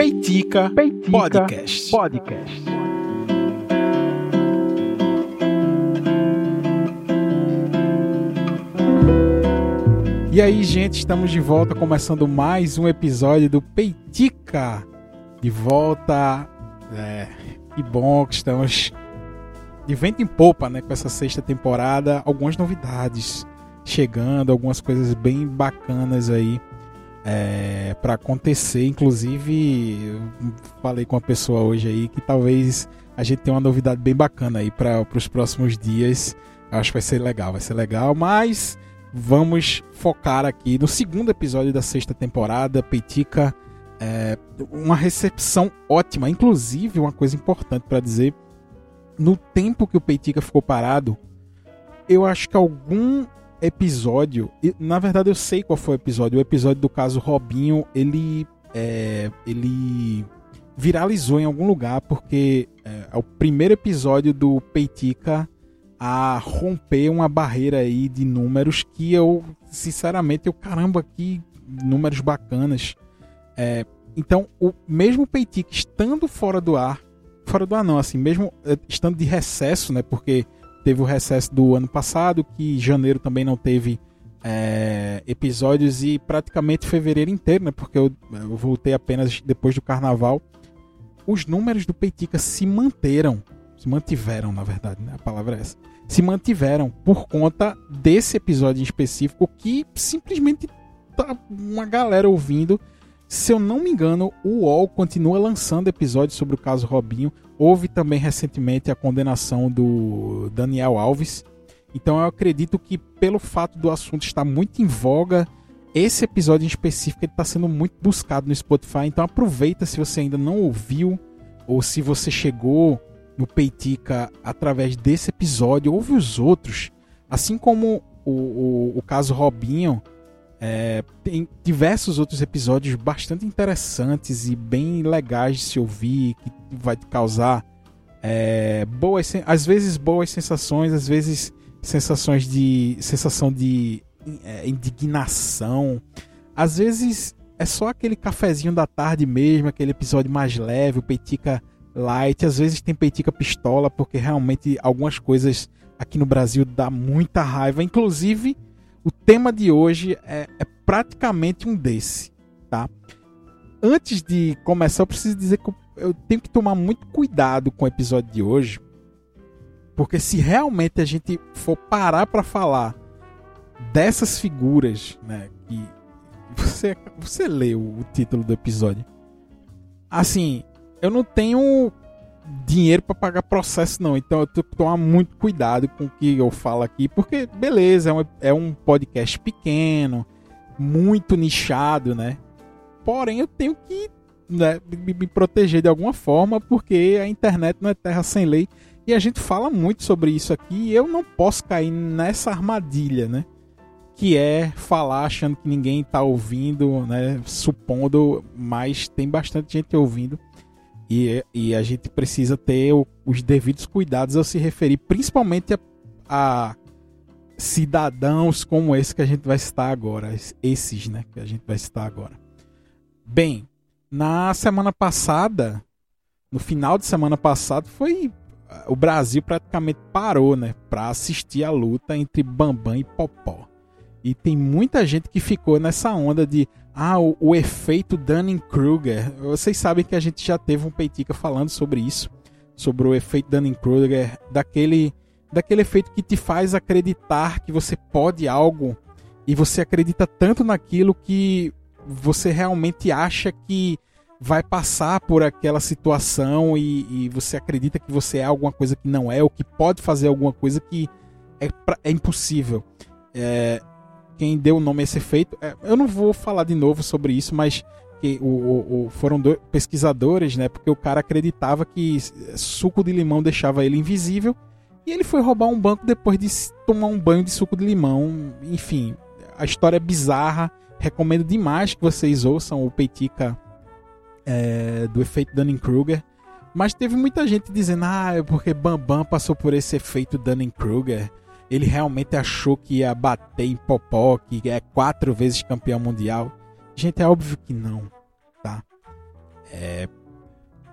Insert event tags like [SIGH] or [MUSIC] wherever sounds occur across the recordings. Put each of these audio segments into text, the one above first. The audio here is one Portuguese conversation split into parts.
Peitica, Peitica Podcast. Podcast. E aí, gente, estamos de volta começando mais um episódio do Peitica. De volta. É, que bom que estamos de vento em popa, né, com essa sexta temporada, algumas novidades chegando, algumas coisas bem bacanas aí é, para acontecer. Inclusive, falei com uma pessoa hoje aí que talvez a gente tenha uma novidade bem bacana aí para os próximos dias. Acho que vai ser legal, vai ser legal, mas vamos focar aqui no segundo episódio da sexta temporada, Peitica. É, uma recepção ótima, inclusive uma coisa importante para dizer, no tempo que o Peitica ficou parado, eu acho que algum episódio. Na verdade, eu sei qual foi o episódio. O episódio do caso Robinho, ele. É, ele viralizou em algum lugar porque é, é o primeiro episódio do Peitica a romper uma barreira aí de números que eu, sinceramente, eu caramba, que números bacanas. É, então, o mesmo Peitica estando fora do ar, fora do ar não, assim, mesmo é, estando de recesso, né? Porque teve o recesso do ano passado, que janeiro também não teve é, episódios e praticamente fevereiro inteiro, né? Porque eu, eu, voltei apenas depois do carnaval. Os números do Peitica se manteram, se mantiveram, na verdade, né? A palavra é essa. Se mantiveram por conta desse episódio em específico que simplesmente tá uma galera ouvindo se eu não me engano, o UOL continua lançando episódios sobre o caso Robinho. Houve também recentemente a condenação do Daniel Alves. Então eu acredito que pelo fato do assunto estar muito em voga, esse episódio em específico está sendo muito buscado no Spotify. Então aproveita se você ainda não ouviu ou se você chegou no Peitica através desse episódio, ouve os outros. Assim como o, o, o caso Robinho, é, tem diversos outros episódios bastante interessantes e bem legais de se ouvir, que vai te causar é, boas, às vezes boas sensações, às vezes sensações de sensação de é, indignação, às vezes é só aquele cafezinho da tarde mesmo, aquele episódio mais leve, o peitica light, às vezes tem peitica pistola, porque realmente algumas coisas aqui no Brasil dá muita raiva, inclusive o tema de hoje é, é praticamente um desse, tá? Antes de começar, eu preciso dizer que eu tenho que tomar muito cuidado com o episódio de hoje, porque se realmente a gente for parar para falar dessas figuras, né, que você você leu o título do episódio. Assim, eu não tenho dinheiro para pagar processo, não. Então eu tenho que tomar muito cuidado com o que eu falo aqui, porque, beleza, é um, é um podcast pequeno, muito nichado, né? Porém, eu tenho que né, me, me proteger de alguma forma, porque a internet não é terra sem lei. E a gente fala muito sobre isso aqui e eu não posso cair nessa armadilha, né? Que é falar achando que ninguém está ouvindo, né? Supondo, mas tem bastante gente ouvindo. E, e a gente precisa ter o, os devidos cuidados ao se referir principalmente a, a, cidadãos como esse que a gente vai citar agora. Esses, né? Que a gente vai citar agora. Bem, na semana passada, no final de semana passada, foi. O Brasil praticamente parou, né? Pra assistir a luta entre Bambam e Popó. E tem muita gente que ficou nessa onda de ah, o, o efeito Dunning-Kruger. Vocês sabem que a gente já teve um Peitica falando sobre isso, sobre o efeito Dunning-Kruger, daquele, daquele efeito que te faz acreditar que você pode algo e você acredita tanto naquilo que você realmente acha que vai passar por aquela situação e, e, você acredita que você é alguma coisa que não é, ou que pode fazer alguma coisa que é, é impossível. É, quem deu o nome a esse efeito. É, eu não vou falar de novo sobre isso, mas que o, o, o, foram pesquisadores, né? Porque o cara acreditava que suco de limão deixava ele invisível e ele foi roubar um banco depois de tomar um banho de suco de limão. Enfim, a história é bizarra. Recomendo demais que vocês ouçam o Peitica é, do efeito Dunning-Kruger. Mas teve muita gente dizendo, ah, é porque Bambam passou por esse efeito Dunning-Kruger ele realmente achou que ia bater em Popó, que é quatro vezes campeão mundial. Gente, é óbvio que não, tá? É,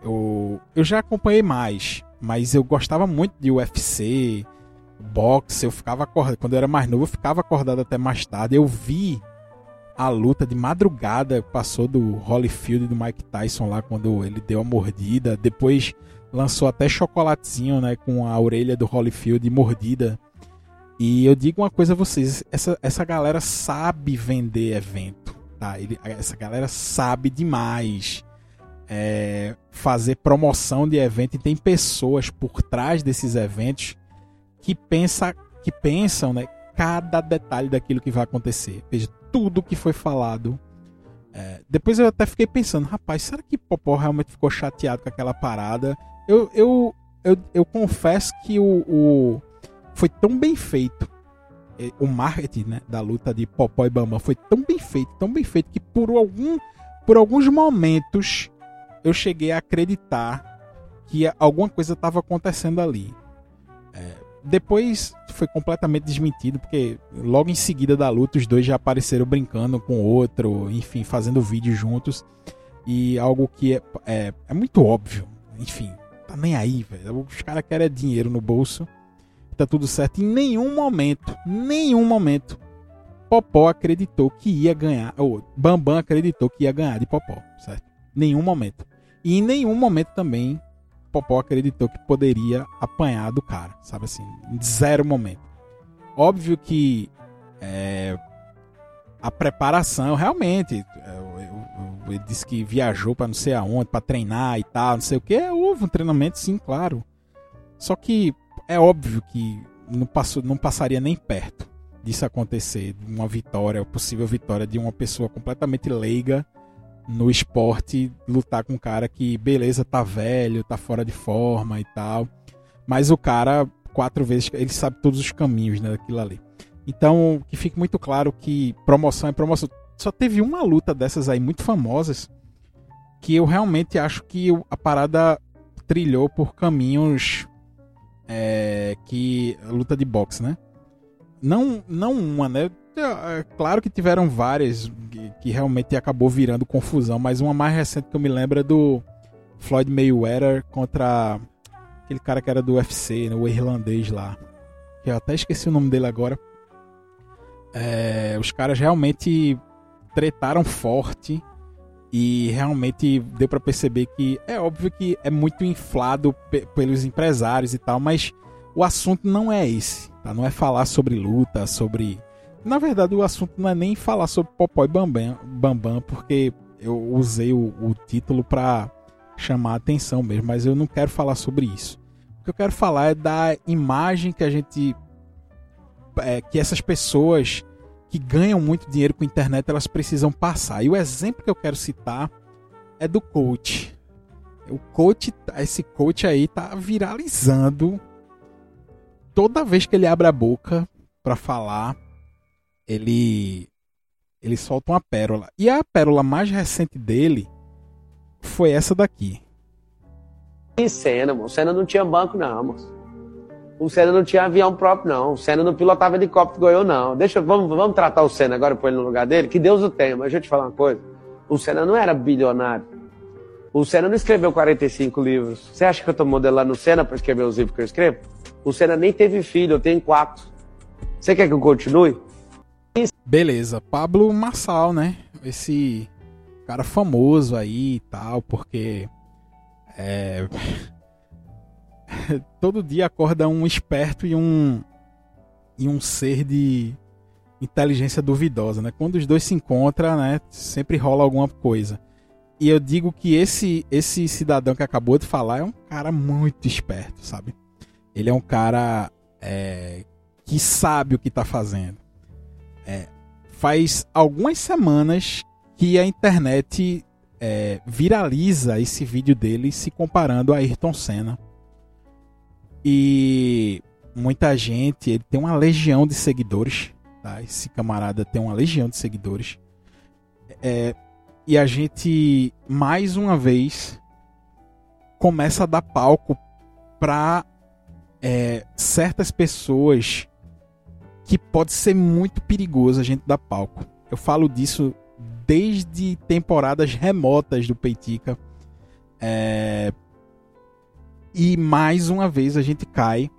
eu, eu já acompanhei mais, mas eu gostava muito de UFC, boxe, eu ficava acordado. Quando eu era mais novo, eu ficava acordado até mais tarde. Eu vi a luta de madrugada, passou do Holyfield e do Mike Tyson lá quando ele deu a mordida. Depois lançou até chocolatezinho, né, com a orelha do Holyfield mordida. E eu digo uma coisa a vocês, essa, essa galera sabe vender evento, tá? Ele, essa galera sabe demais é, fazer promoção de evento e tem pessoas por trás desses eventos que, pensa, que pensam, né, cada detalhe daquilo que vai acontecer. Veja, tudo que foi falado. É, depois eu até fiquei pensando, rapaz, será que Popó realmente ficou chateado com aquela parada? Eu, eu, eu, eu confesso que o, o, foi tão bem feito. É, o marketing né, da luta de Popó e Bambam foi tão bem feito, tão bem feito, que por, algum, por alguns momentos eu cheguei a acreditar que alguma coisa estava acontecendo ali. É, depois foi completamente desmentido, porque logo em seguida da luta os dois já apareceram brincando com o outro, enfim, fazendo vídeo juntos. E algo que é, é, é muito óbvio, enfim, tá nem aí, velho. Os caras querem dinheiro no bolso, tá tudo certo. Em nenhum momento, nenhum momento, Popó acreditou que ia ganhar, ou Bambam acreditou que ia ganhar de Popó, certo? Nenhum momento. E em nenhum momento também Popó acreditou que poderia apanhar do cara, sabe assim, zero momento. Óbvio que é, a preparação, realmente, é, ele disse que viajou para não sei aonde, para treinar e tal, não sei o que. Houve um treinamento, sim, claro. Só que é óbvio que não, passou, não passaria nem perto disso acontecer, uma vitória, possível vitória de uma pessoa completamente leiga no esporte lutar com um cara que, beleza, tá velho, tá fora de forma e tal. Mas o cara, quatro vezes, ele sabe todos os caminhos né, daquilo ali. Então, que fique muito claro que promoção é promoção. Só teve uma luta dessas aí muito famosas que eu realmente acho que a parada trilhou por caminhos é, que luta de boxe, né? Não, não uma, né? É, claro que tiveram várias que, que, realmente acabou virando confusão, mas uma mais recente que eu me lembro é do Floyd Mayweather contra aquele cara que era do UFC, né, o irlandês lá. Que eu até esqueci o nome dele agora. É, os caras realmente tretaram forte e realmente deu para perceber que é óbvio que é muito inflado pelos empresários e tal, mas o assunto não é esse, tá? Não é falar sobre luta, sobre na verdade, o assunto não é nem falar sobre Popó e Bambam, Bambam porque eu usei o, o título para chamar a atenção mesmo, mas eu não quero falar sobre isso. O que eu quero falar é da imagem que a gente. É, que essas pessoas que ganham muito dinheiro com internet elas precisam passar. E o exemplo que eu quero citar é do coach. O coach, esse coach aí tá viralizando toda vez que ele abre a boca para falar ele ele solta uma pérola. E a pérola mais recente dele foi essa daqui. E Senna, O Senna não tinha banco, não, moço. O Senna não tinha avião próprio, não. O Senna não pilotava helicóptero eu, não. Deixa, vamos, vamos tratar o Senna agora por ele no lugar dele? Que Deus o tenha, mas deixa eu te falar uma coisa. O Senna não era bilionário. O Senna não escreveu 45 livros. Você acha que eu tô modelando o Senna para escrever os livros que eu escrevo? O Senna nem teve filho, eu tenho quatro. Você quer que eu continue? Beleza, Pablo Marçal, né? Esse cara famoso aí e tal, porque é... [LAUGHS] todo dia acorda um esperto e um e um ser de inteligência duvidosa, né? Quando os dois se encontram, né, sempre rola alguma coisa. E eu digo que esse esse cidadão que acabou de falar é um cara muito esperto, sabe? Ele é um cara é, que sabe o que está fazendo. É, faz algumas semanas que a internet é, viraliza esse vídeo dele se comparando a Ayrton Senna. E muita gente, ele tem uma legião de seguidores. Tá? Esse camarada tem uma legião de seguidores. É, e a gente, mais uma vez, começa a dar palco para é, certas pessoas que pode ser muito perigoso a gente dar palco. Eu falo disso desde temporadas remotas do Peitica. É... E mais uma vez a gente cai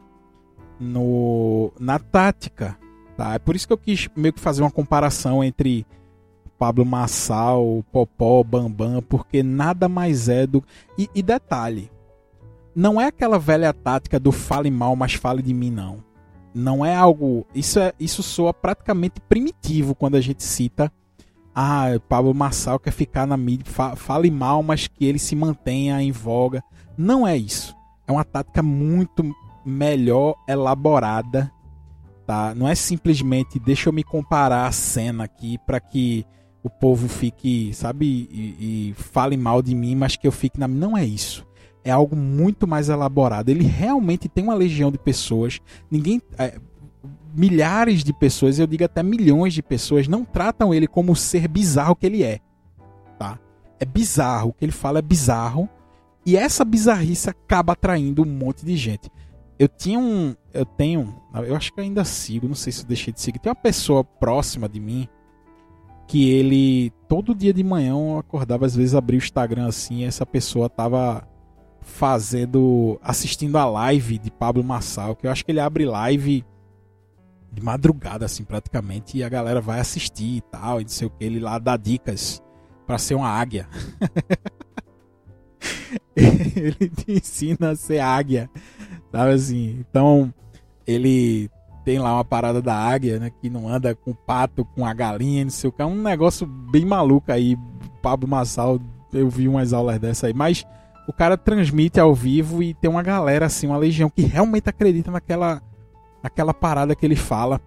no na tática, tá? É por isso que eu quis meio que fazer uma comparação entre Pablo Massal, Popó, Bambam, porque nada mais é do. E, e, detalhe, não é aquela velha tática do fale mal, mas fale de mim, não. Não é algo. Isso, é, isso soa praticamente primitivo quando a gente cita. Ah, Pablo Massal quer ficar na mídia, fa, fale mal, mas que ele se mantenha em voga. Não é isso. É uma tática muito melhor elaborada, tá? Não é simplesmente deixa eu me comparar a cena aqui para que o povo fique, sabe, e, e, fale mal de mim, mas que eu fique na. Não é isso. É algo muito mais elaborado. Ele realmente tem uma legião de pessoas. Ninguém. É, milhares de pessoas, eu digo até milhões de pessoas, não tratam ele como o ser bizarro que ele é. Tá? É bizarro. O que ele fala é bizarro. E essa bizarrice acaba atraindo um monte de gente. Eu tinha um. Eu tenho. Eu acho que ainda sigo, não sei se eu deixei de seguir. Tem uma pessoa próxima de mim que ele todo dia de manhã eu acordava às vezes abria o Instagram assim, e essa pessoa tava fazendo assistindo a live de Pablo Massal, que eu acho que ele abre live de madrugada assim praticamente e a galera vai assistir e tal, e não sei o que, ele lá dá dicas para ser uma águia. [LAUGHS] [LAUGHS] ele te ensina a ser águia, sabe assim? Então, ele tem lá uma parada da águia, né? Que não anda com pato, com a galinha, não sei o que. É um negócio bem maluco aí. Pablo Massal, eu vi umas aulas dessa aí. Mas o cara transmite ao vivo e tem uma galera, assim, uma legião que realmente acredita naquela, naquela parada que ele fala.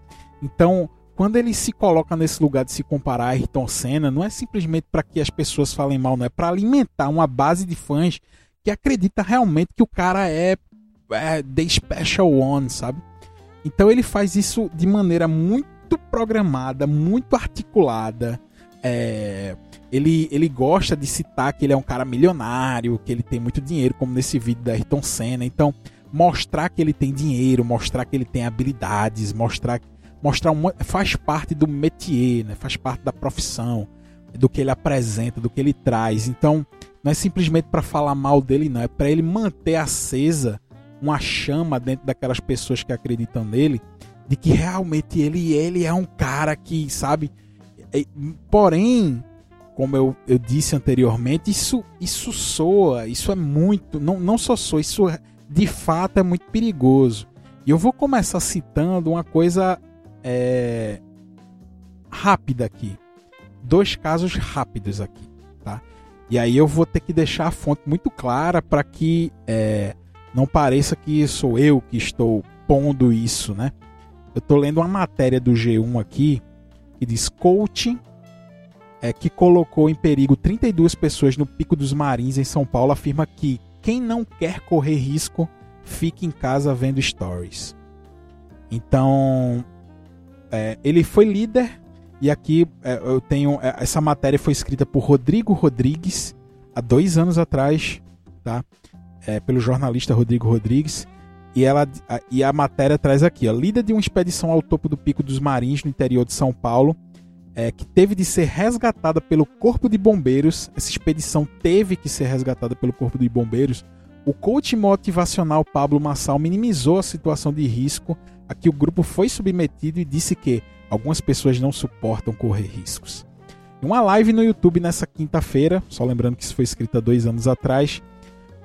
Então, quando ele se coloca nesse lugar de se comparar a Ayrton Senna, não é simplesmente para que as pessoas falem mal, não é para alimentar uma base de fãs que acredita realmente que o cara é, é the special one, sabe? Então ele faz isso de maneira muito programada, muito articulada. É, ele, ele gosta de citar que ele é um cara milionário, que ele tem muito dinheiro, como nesse vídeo da Ayrton Senna. Então, mostrar que ele tem dinheiro, mostrar que ele tem habilidades, mostrar mostrar faz parte do métier, né? faz parte da profissão, do que ele apresenta, do que ele traz. Então, não é simplesmente para falar mal dele, não, é para ele manter acesa uma chama dentro daquelas pessoas que acreditam nele, de que realmente ele, ele é um cara que, sabe? Porém, como eu, eu disse anteriormente, isso, isso soa, isso é muito, não, não só soa, isso de fato é muito perigoso. E eu vou começar citando uma coisa é, rápida aqui. Dois casos rápidos aqui, tá? E aí eu vou ter que deixar a fonte muito clara para que é, não pareça que sou eu que estou pondo isso, né? Eu estou lendo uma matéria do G1 aqui que diz coaching é, que colocou em perigo 32 pessoas no Pico dos Marins em São Paulo afirma que quem não quer correr risco fique em casa vendo stories. Então é, ele foi líder e aqui é, eu tenho é, essa matéria foi escrita por Rodrigo Rodrigues há dois anos atrás, tá? é, pelo jornalista Rodrigo Rodrigues. E, ela, a, e a matéria traz aqui: a líder de uma expedição ao topo do Pico dos Marins, no interior de São Paulo, é, que teve de ser resgatada pelo Corpo de Bombeiros. Essa expedição teve que ser resgatada pelo Corpo de Bombeiros. O coach motivacional Pablo Massal minimizou a situação de risco a que o grupo foi submetido e disse que algumas pessoas não suportam correr riscos. Em uma live no YouTube nessa quinta-feira, só lembrando que isso foi escrito há dois anos atrás,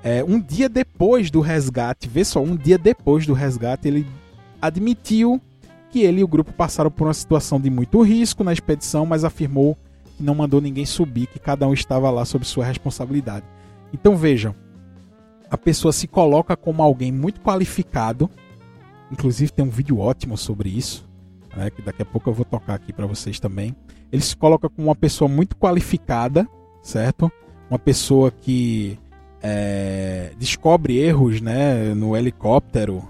é, um dia depois do resgate, vê só, um dia depois do resgate, ele admitiu que ele e o grupo passaram por uma situação de muito risco na expedição, mas afirmou que não mandou ninguém subir, que cada um estava lá sob sua responsabilidade. Então vejam, a pessoa se coloca como alguém muito qualificado, inclusive tem um vídeo ótimo sobre isso, né, que daqui a pouco eu vou tocar aqui para vocês também. Ele se coloca como uma pessoa muito qualificada, certo? Uma pessoa que é, descobre erros né, no helicóptero,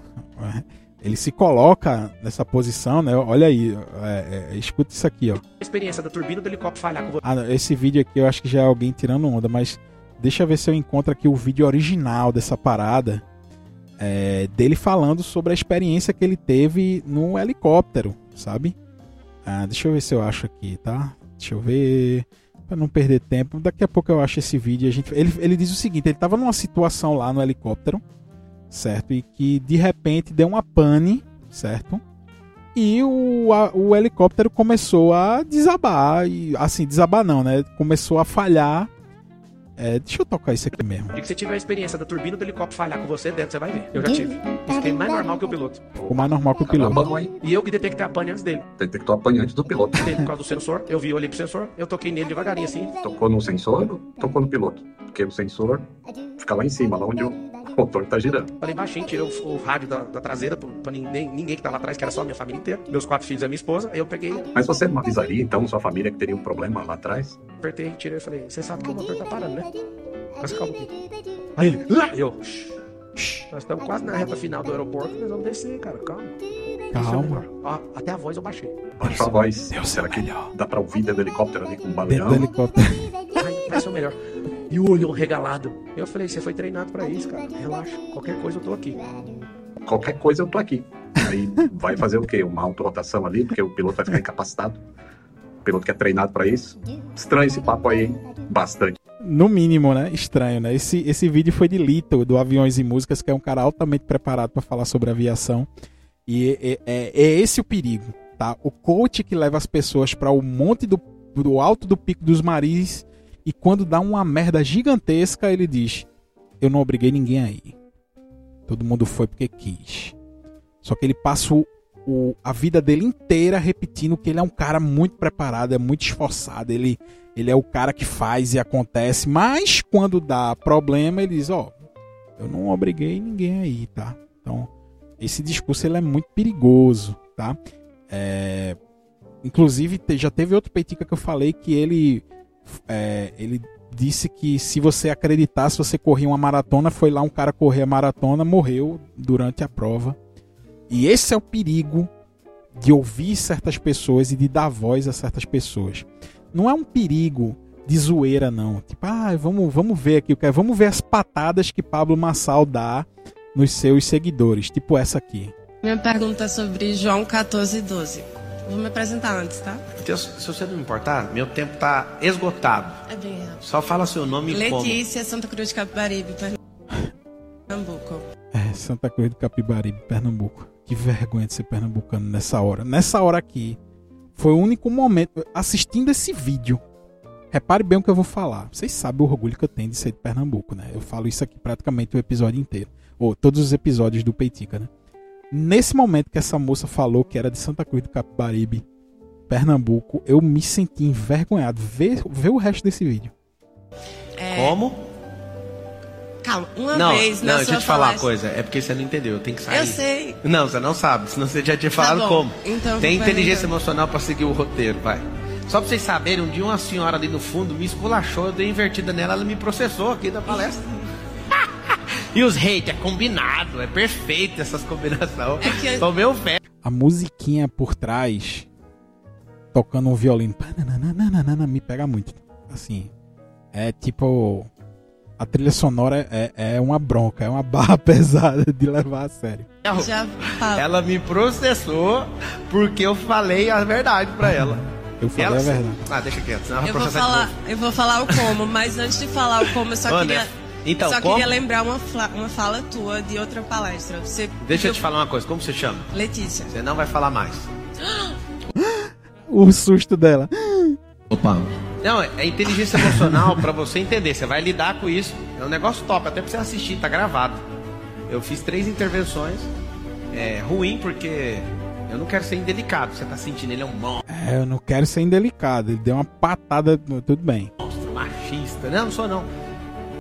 ele se coloca nessa posição, né? Olha aí, é, é, escuta isso aqui, ó. A experiência da turbina do helicóptero falhar com você. Ah, esse vídeo aqui eu acho que já é alguém tirando onda, mas deixa eu ver se eu encontro aqui o vídeo original dessa parada. É, dele falando sobre a experiência que ele teve no helicóptero, sabe? Ah, deixa eu ver se eu acho aqui, tá? Deixa eu ver. Pra não perder tempo, daqui a pouco eu acho esse vídeo. A gente, ele, ele diz o seguinte: ele tava numa situação lá no helicóptero, certo? E que de repente deu uma pane, certo? E o, a- o helicóptero começou a desabar. E, assim, desabar não, né? Começou a falhar. É, deixa eu tocar isso aqui mesmo. Dia que você tiver a experiência da turbina do helicóptero falhar com você dentro, você vai ver. Eu já tive. Fiquei mais normal que o piloto. O mais normal que o piloto. E eu que detectei a pane antes dele. Detectou a pane antes do piloto. Por causa do sensor, eu vi, eu olhei pro sensor, eu toquei nele devagarinho assim. Tocou no sensor ou tocou no piloto? Porque o sensor fica lá em cima, lá onde o motor tá girando. Falei baixinho, tirei o, o rádio da, da traseira pra, pra ninguém, ninguém que tava atrás, que era só a minha família inteira. Meus quatro filhos e a minha esposa. Aí eu peguei, Mas você não avisaria, então, sua família que teria um problema lá atrás? apertei, tirei e falei, você sabe que o motor tá parando, né? Mas calma pouquinho. Aí ele, "Ah!" eu, "Shh, shh, nós estamos quase na reta final do aeroporto, nós vamos descer, cara, calma. É Calma. Ó, até a voz eu baixei. Baixou a voz. Deus Será que melhor. dá pra ouvir dentro do helicóptero ali com um Dentro do helicóptero. Ai, vai ser o melhor. E o olhão regalado. Eu falei, você foi treinado pra isso, cara. Relaxa. Qualquer coisa eu tô aqui. Qualquer coisa eu tô aqui. Aí vai fazer o quê? Uma autorotação ali, porque o piloto vai ficar incapacitado. O piloto que é treinado pra isso. Estranho esse papo aí, hein? Bastante. No mínimo, né? Estranho, né? Esse, esse vídeo foi de Lito, do Aviões e Músicas, que é um cara altamente preparado para falar sobre aviação. E é, é- é esse o perigo, tá? O coach que leva as pessoas para o monte do, do alto do pico dos maris e quando dá uma merda gigantesca, ele diz: Eu não obriguei ninguém aí. Todo mundo foi porque quis. Só que ele passa o, o- a vida dele inteira repetindo que ele é um cara muito preparado, é muito esforçado, ele ele é o cara que faz e acontece, mas quando dá problema, ele diz, ó, eu não obriguei ninguém aí, tá? Então, esse discurso ele é muito perigoso, tá? É, inclusive, já teve outro Peitica que eu falei que ele é, ele disse que se você acreditar, se você corria uma maratona, foi lá um cara correr a maratona, morreu durante a prova. E esse é o perigo de ouvir certas pessoas e de dar voz a certas pessoas não é um perigo de zoeira, não. Tipo, ah, vamos, vamos ver aqui, é, vamos ver as patadas que Pablo Massal dá nos seus seguidores, tipo essa aqui. Minha pergunta é sobre João 14, 12. Vou me apresentar antes, tá? Deus, se você não importar, meu tempo tá esgotado. É bem rápido. Só fala seu nome e como. Letícia, Santa Cruz de Capibaribe, Pernambuco. É, Santa Cruz do Capibaribe, Pernambuco. Que vergonha de ser pernambucano nessa hora. Nessa hora aqui, foi o único momento, assistindo esse vídeo, repare bem o que eu vou falar. Vocês sabem o orgulho que eu tenho de ser de Pernambuco, né? Eu falo isso aqui praticamente o episódio inteiro. Ou todos os episódios do Peitica, né? Nesse momento que essa moça falou que era de Santa Cruz do Capibaribe, Pernambuco, eu me senti envergonhado. Vê, vê o resto desse vídeo. É, Como? Calma, uma não, vez na não, deixa eu te falar uma coisa. É porque você não entendeu. Eu tenho que sair. Eu sei. Não, você não sabe. Senão você já tinha falado bom, como. então eu Tem inteligência perguntar. emocional pra seguir o roteiro, vai. Só pra vocês saberem, um dia uma senhora ali no fundo me esculachou, eu dei invertida nela, ela me processou aqui da palestra. E os haters, é combinado, é perfeito essas combinações. É que- Tomei o fé. a musiquinha por trás tocando um violino me pega muito assim é tipo a trilha sonora é, é uma bronca é uma barra [LAUGHS] pesada de levar a sério. Ela me processou porque eu falei a verdade pra ela. [LAUGHS] eu falei ela... a verdade Ah, deixa quieto, senão Eu vai vou, falar, eu vou falar o como, mas antes de falar o como, eu só Ô, queria, né? Então, só como? queria lembrar uma, fla- uma fala tua de outra palestra. Você Deixa eu te falar uma coisa, como você chama? Letícia. Você não vai falar mais. [GASPS] o susto dela Opa, Não, é inteligência emocional pra você entender. Você vai lidar com isso. É um negócio top, até pra você assistir, tá gravado. Eu fiz três intervenções. É ruim porque eu não quero ser indelicado. Você tá sentindo ele é um monstro, é, eu não quero ser indelicado ele deu uma patada tudo bem machista. Não, não sou não.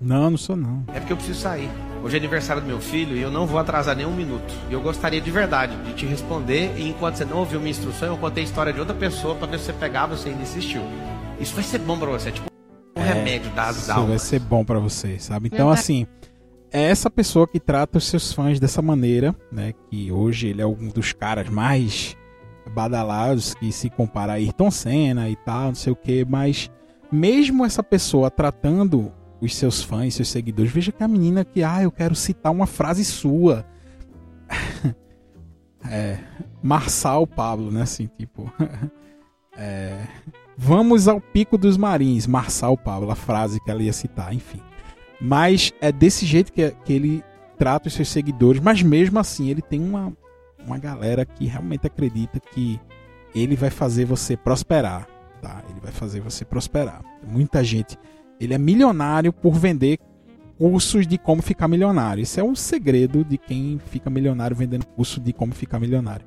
Não não sou não É porque eu preciso sair. Hoje é aniversário do meu filho e eu não vou atrasar nem um minuto. E eu gostaria de verdade de te responder. E enquanto você não ouviu minha instrução, eu contei a história de outra pessoa pra ver se você pegava e você ainda insistiu. Isso vai ser bom pra você. É tipo um remédio das isso vai almas. ser bom pra vocês sabe então assim é essa pessoa que trata os seus fãs dessa maneira, né? Que hoje ele é um dos caras mais badalados que se compara a Ayrton Senna e tal, não sei o que, mas mesmo essa pessoa tratando os seus fãs, seus seguidores, veja que a menina que, ah, eu quero citar uma frase sua. [LAUGHS] é, Marçal Pablo, né? Assim, tipo. [LAUGHS] é, Vamos ao pico dos marins, Marçal Paulo, a frase que ela ia citar, enfim. Mas é desse jeito que, que ele trata os seus seguidores, mas mesmo assim ele tem uma, uma galera que realmente acredita que ele vai fazer você prosperar, tá? Ele vai fazer você prosperar. Muita gente, ele é milionário por vender cursos de como ficar milionário. Isso é um segredo de quem fica milionário vendendo curso de como ficar milionário,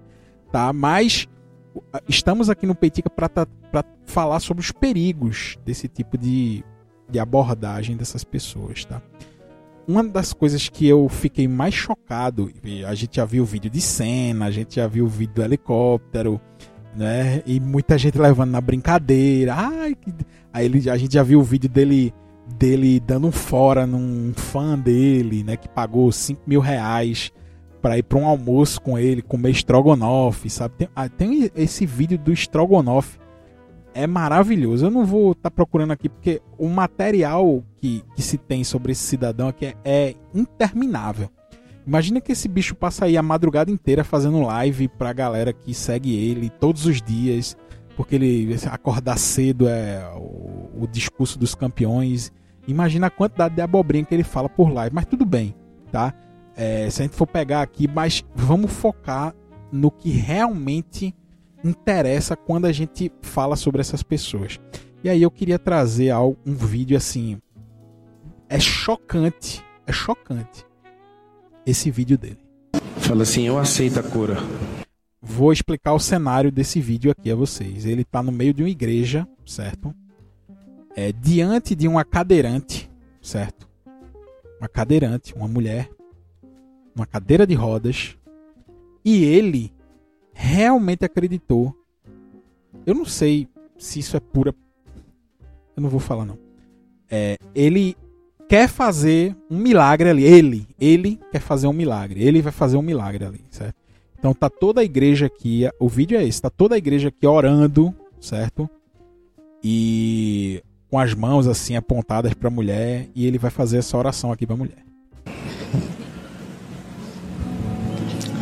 tá? Mas estamos aqui no Peitica para falar sobre os perigos desse tipo de, de abordagem dessas pessoas, tá? Uma das coisas que eu fiquei mais chocado, a gente já viu o vídeo de cena, a gente já viu o vídeo do helicóptero, né? E muita gente levando na brincadeira. Ai. Aí ele, a gente já viu o vídeo dele dele dando um fora num fã dele, né? Que pagou 5 mil reais para ir para um almoço com ele, comer estrogonofe, sabe? Tem, ah, tem esse vídeo do estrogonofe. É maravilhoso. Eu não vou estar tá procurando aqui porque o material que, que se tem sobre esse cidadão aqui é, é interminável. Imagina que esse bicho passa aí a madrugada inteira fazendo live pra galera que segue ele todos os dias, porque ele acordar cedo é o, o discurso dos campeões. Imagina a quantidade de abobrinha que ele fala por live, mas tudo bem, tá? É, se a gente for pegar aqui, mas vamos focar no que realmente interessa quando a gente fala sobre essas pessoas. E aí eu queria trazer um vídeo assim. É chocante, é chocante esse vídeo dele. Fala assim: Eu aceito a cura. Vou explicar o cenário desse vídeo aqui a vocês. Ele está no meio de uma igreja, certo? É diante de uma cadeirante, certo? Uma cadeirante, uma mulher, uma cadeira de rodas, e ele realmente acreditou. Eu não sei se isso é pura. Eu não vou falar não. É, ele quer fazer um milagre ali. Ele, ele quer fazer um milagre. Ele vai fazer um milagre ali, certo? Então tá toda a igreja aqui, o vídeo é esse, tá toda a igreja aqui orando, certo? E com as mãos assim apontadas para a mulher e ele vai fazer essa oração aqui para a mulher.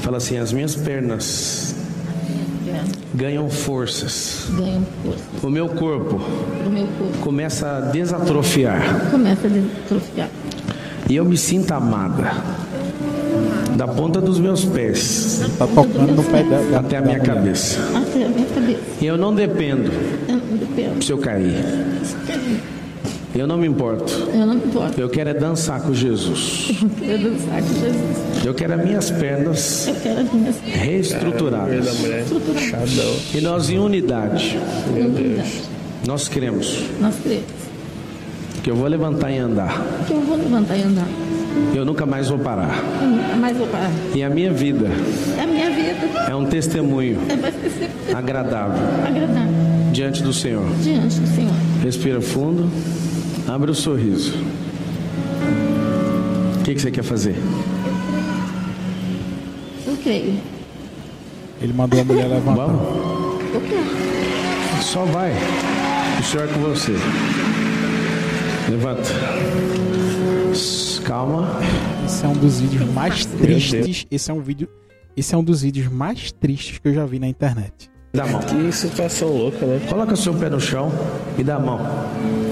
Fala assim: as minhas pernas ganham forças. Ganham forças. O meu corpo, O meu corpo começa a desatrofiar. começa a desatrofiar. E eu me sinto amada. Da ponta dos meus pés Tá tocando no pé da, até a minha cabeça. Até a minha cabeça. E eu não dependo Eu não dependo. se eu cair. Eu não me importo. Eu não me importo. Eu quero é dançar com Jesus. Eu quero dançar com Jesus. Eu quero as minhas pernas Eu quero as minhas reestruturadas. estruturadas. E nós em unidade, Unidade. nós cremos Nós cremos que eu vou levantar e andar. que eu vou levantar e andar. Eu nunca mais vou parar. Eu nunca mais vou parar. E a minha vida A minha vida é um testemunho é agradável agradável diante do Senhor. diante do Senhor. Respira fundo, abre o sorriso. O que, que você quer fazer? Eu creio. Ele mandou a mulher levantar. Vamos? Eu creio. Só vai. O Senhor é com você. Levanta. Calma. Esse é um dos vídeos mais tristes. Esse é um vídeo. Esse é um dos vídeos mais tristes que eu já vi na internet. Dá a mão. Que situação louca, né? Coloca seu pé no chão e dá a mão.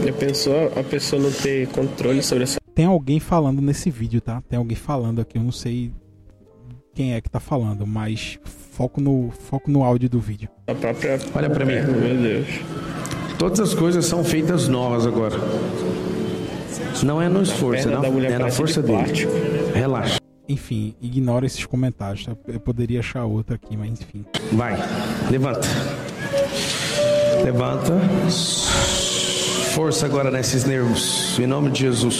Já pensou a pessoa não ter controle sobre essa Tem alguém falando nesse vídeo, tá? Tem alguém falando aqui, eu não sei quem é que tá falando, mas foco no foco no áudio do vídeo. própria. Olha pra mim. Meu Deus. Todas as coisas são feitas novas agora. Não é no esforço, não. É na força de dele. Relaxa. Enfim, ignora esses comentários. tá? Eu poderia achar outra aqui, mas enfim. Vai. Levanta. Levanta. Força agora nesses nervos. Em nome de Jesus.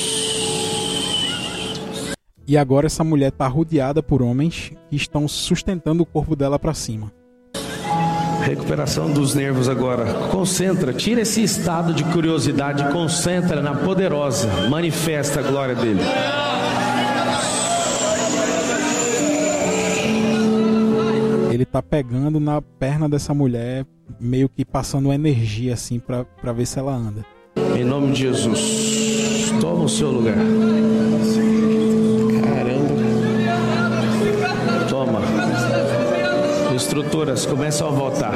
E agora essa mulher tá rodeada por homens que estão sustentando o corpo dela pra cima. Recuperação dos nervos agora. Concentra, tira esse estado de curiosidade, concentra na poderosa, manifesta a glória dele. Ele tá pegando na perna dessa mulher, meio que passando energia assim pra ver se ela anda. Em nome de Jesus. Toma o seu lugar. Caramba. Toma. Estruturas começam a voltar.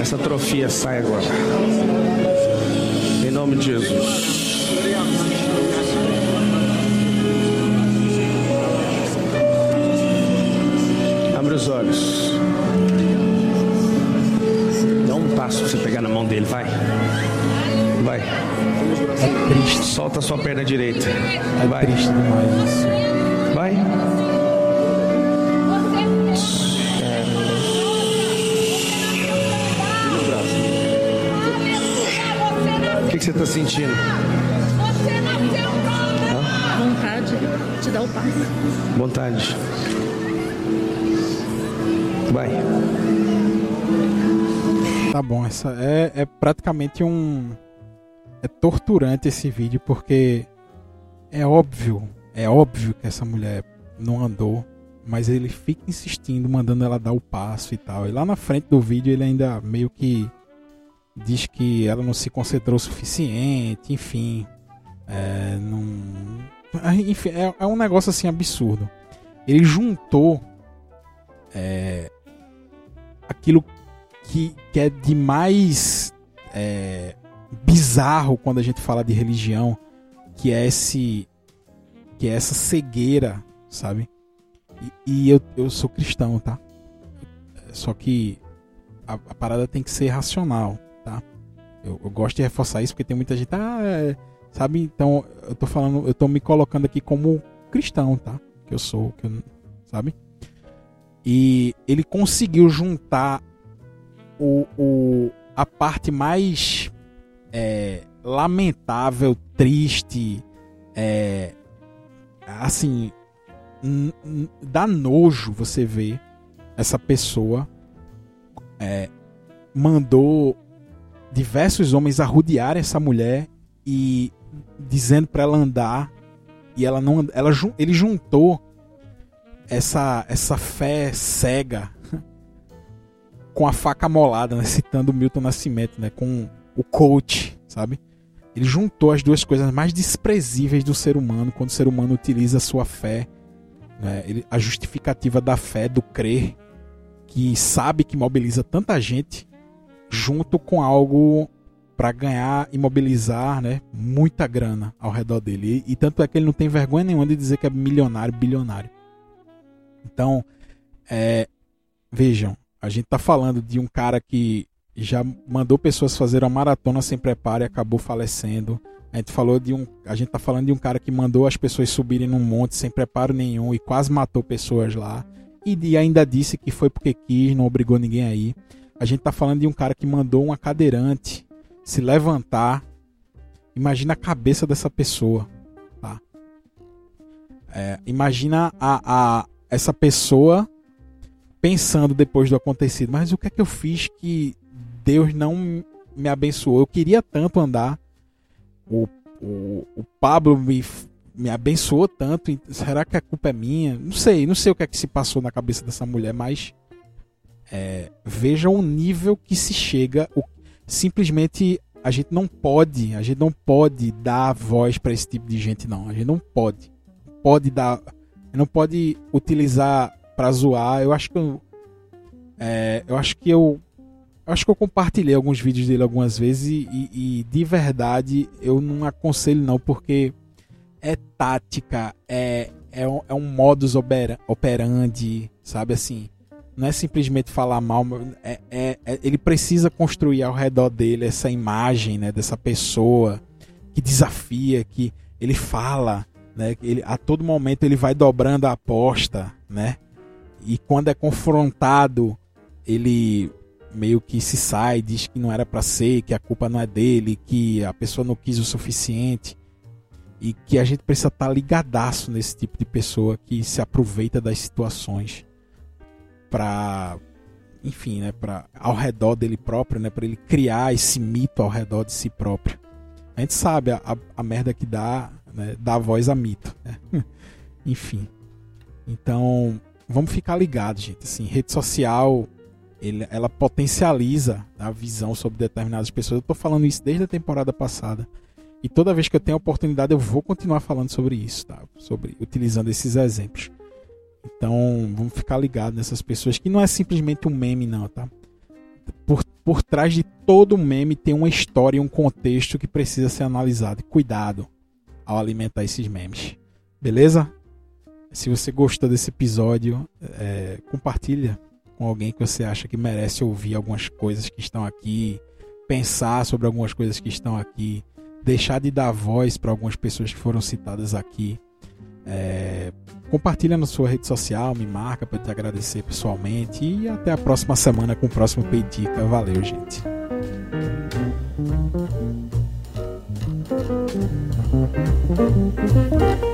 Essa atrofia sai agora. Em nome de Jesus. Abre os olhos. Passo pra você pegar na mão dele, vai. Vai. É triste, Solta a sua perna direita. é Vai. triste demais isso. Vai. O que, que você está sentindo? Vontade de te dar o passe. Vontade. Vai. Tá bom, essa é, é praticamente um. É torturante esse vídeo porque é óbvio, é óbvio que essa mulher não andou, mas ele fica insistindo, mandando ela dar o passo e tal. E lá na frente do vídeo ele ainda meio que diz que ela não se concentrou o suficiente, enfim. É, não. Enfim, é, é um negócio assim absurdo. Ele juntou é, aquilo que, que é de mais é, bizarro quando a gente fala de religião, que é esse que é essa cegueira, sabe? E, e eu, eu sou cristão, tá? Só que a, a parada tem que ser racional, tá? Eu, eu gosto de reforçar isso porque tem muita gente, ah, é, sabe? Então eu tô falando, eu tô me colocando aqui como cristão, tá? Que eu sou, que eu, sabe? E ele conseguiu juntar o, o, a parte mais é, lamentável, triste, é, assim, dá nojo você ver essa pessoa é, mandou diversos homens arrodearem essa mulher e dizendo para ela andar e ela não ela ele juntou essa essa fé cega com a faca molada, né? [LAUGHS] citando Milton Nascimento, né? com o coach, sabe? Ele juntou as duas coisas mais desprezíveis do ser humano quando o ser humano utiliza a sua fé, né? Ele- a justificativa da fé, do crer, que sabe que mobiliza tanta gente, junto com algo para ganhar e mobilizar né, muita grana ao redor dele. E, e tanto é que ele não tem vergonha nenhuma de dizer que é milionário, bilionário. Então, é, vejam, a gente tá falando de um cara que já mandou pessoas fazer uma maratona sem preparo e acabou falecendo. A gente falou de um, a gente tá falando de um cara que mandou as pessoas subirem num monte sem preparo nenhum e quase matou pessoas lá. E, ainda disse que foi porque quis, não obrigou ninguém aí. A gente tá falando de um cara que mandou uma cadeirante se levantar. Imagina a cabeça dessa pessoa, tá? É, imagina a, a essa pessoa pensando depois do acontecido, mas o que é que eu fiz que Deus não me abençoou? Eu queria tanto andar. O, o, o Pablo me, me abençoou tanto. Será que a culpa é minha? Não sei, não sei o que é que se passou na cabeça dessa mulher, mas é, veja o nível que se chega. O, simplesmente a gente não pode, a gente não pode dar voz para esse tipo de gente, não. A gente não pode. Pode dar. Não pode utilizar para zoar. Eu acho que eu, é, eu acho que eu acho que eu compartilhei alguns vídeos dele algumas vezes e, e- e, de verdade eu não aconselho não porque é tática, é, é, um, é um modus opera- operandi, sabe assim. Não é simplesmente falar mal, é, é- é- ele precisa construir ao redor dele essa imagem né, dessa pessoa que desafia, que ele fala, né, ele, a todo momento ele vai dobrando a aposta, né? E quando é confrontado, ele meio que se sai, diz que não era para ser, que a culpa não é dele, que a pessoa não quis o suficiente. E que a gente precisa estar ligadaço nesse tipo de pessoa que se aproveita das situações para enfim, né, para ao redor dele próprio, né, para ele criar esse mito ao redor de si próprio. A gente sabe a, a, a merda que dá, né, dá voz a mito, né? [LAUGHS] enfim. Então, vamos ficar ligados, gente. Assim, rede social, ele, ela potencializa a visão sobre determinadas pessoas. Eu tô falando isso desde a temporada passada. E toda vez que eu tenho a oportunidade, eu vou continuar falando sobre isso, tá? Sobre utilizando esses exemplos. Então, vamos ficar ligados nessas pessoas que não é simplesmente um meme, não, tá? por, por trás de todo meme tem uma história e um contexto que precisa ser analisado. Cuidado ao alimentar esses memes. Beleza? Se você gostou desse episódio, é, compartilha com alguém que você acha que merece ouvir algumas coisas que estão aqui, pensar sobre algumas coisas que estão aqui, deixar de dar voz para algumas pessoas que foram citadas aqui. É, compartilha na sua rede social, me marca para te agradecer pessoalmente e até a próxima semana com o próximo Peidica. Valeu, gente. Thank